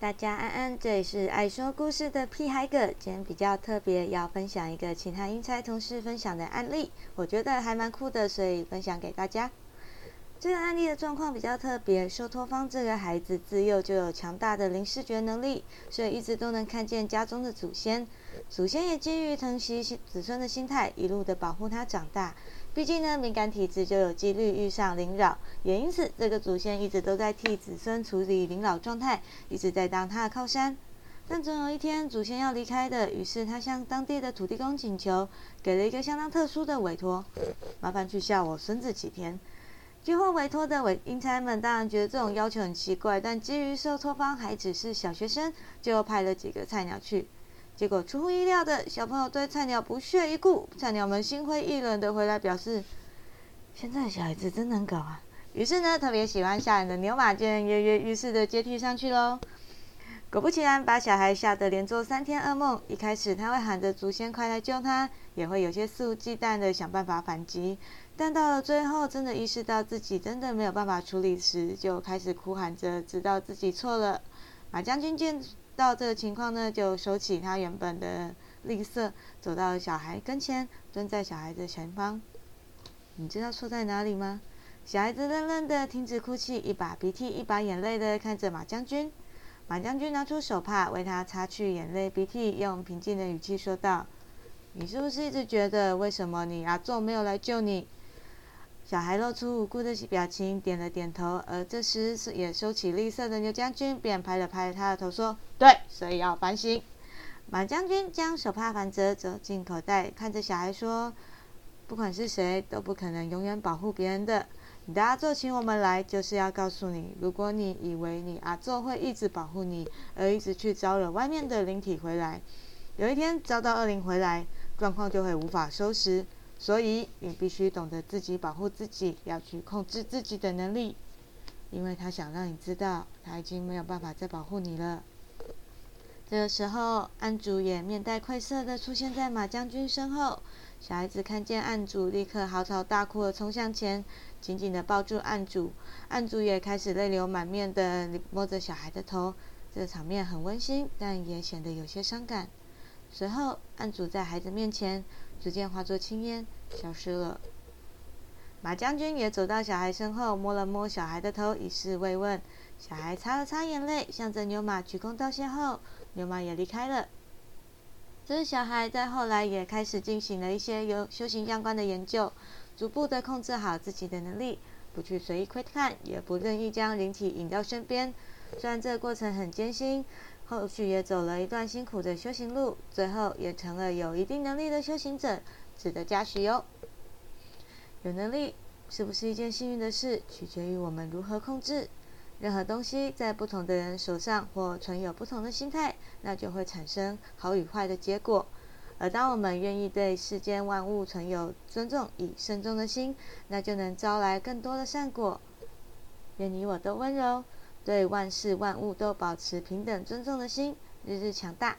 大家安安，这里是爱说故事的屁孩哥。今天比较特别，要分享一个其他英才同事分享的案例，我觉得还蛮酷的，所以分享给大家。这个案例的状况比较特别，受托方这个孩子自幼就有强大的灵视觉能力，所以一直都能看见家中的祖先。祖先也基于疼惜子孙的心态，一路的保护他长大。毕竟呢，敏感体质就有几率遇上灵扰，也因此这个祖先一直都在替子孙处理灵扰状态，一直在当他的靠山。但总有一天，祖先要离开的，于是他向当地的土地公请求，给了一个相当特殊的委托：麻烦去吓我孙子几天。接获委托的委英才们当然觉得这种要求很奇怪，但基于受托方还只是小学生，就派了几个菜鸟去。结果出乎意料的，小朋友对菜鸟不屑一顾，菜鸟们心灰意冷的回来表示：“现在的小孩子真难搞啊！”于是呢，特别喜欢吓人的牛马就跃跃欲试的接替上去喽。果不其然，把小孩吓得连做三天噩梦。一开始他会喊着“祖先快来救他”，也会有些肆无忌惮的想办法反击。但到了最后，真的意识到自己真的没有办法处理时，就开始哭喊着，知道自己错了。马将军见。到这个情况呢，就收起他原本的吝啬，走到小孩跟前，蹲在小孩的前方。你知道错在哪里吗？小孩子愣愣的停止哭泣，一把鼻涕一把眼泪的看着马将军。马将军拿出手帕为他擦去眼泪鼻涕，用平静的语气说道：“你是不是一直觉得为什么你阿仲没有来救你？”小孩露出无辜的表情，点了点头。而这时，也收起绿色的牛将军便拍了拍他的头，说：“对，所以要反省。”马将军将手帕反折，走进口袋，看着小孩说：“不管是谁，都不可能永远保护别人的。你的阿宙请我们来，就是要告诉你，如果你以为你阿宙会一直保护你，而一直去招惹外面的灵体回来，有一天招到恶灵回来，状况就会无法收拾。”所以你必须懂得自己保护自己，要去控制自己的能力，因为他想让你知道，他已经没有办法再保护你了。这个时候，安主也面带愧色的出现在马将军身后。小孩子看见案主，立刻嚎啕大哭的冲向前，紧紧的抱住案主。案主也开始泪流满面的摸着小孩的头。这场面很温馨，但也显得有些伤感。随后，案主在孩子面前。逐渐化作青烟，消失了。马将军也走到小孩身后，摸了摸小孩的头，以示慰问。小孩擦了擦眼泪，向着牛马鞠躬道谢后，牛马也离开了。这小孩在后来也开始进行了一些有修行相关的研究，逐步的控制好自己的能力，不去随意窥探，也不任意将灵体引到身边。虽然这个过程很艰辛。后续也走了一段辛苦的修行路，最后也成了有一定能力的修行者，值得嘉许哟。有能力是不是一件幸运的事，取决于我们如何控制。任何东西在不同的人手上或存有不同的心态，那就会产生好与坏的结果。而当我们愿意对世间万物存有尊重、与慎重的心，那就能招来更多的善果。愿你我都温柔。对万事万物都保持平等尊重的心，日日强大。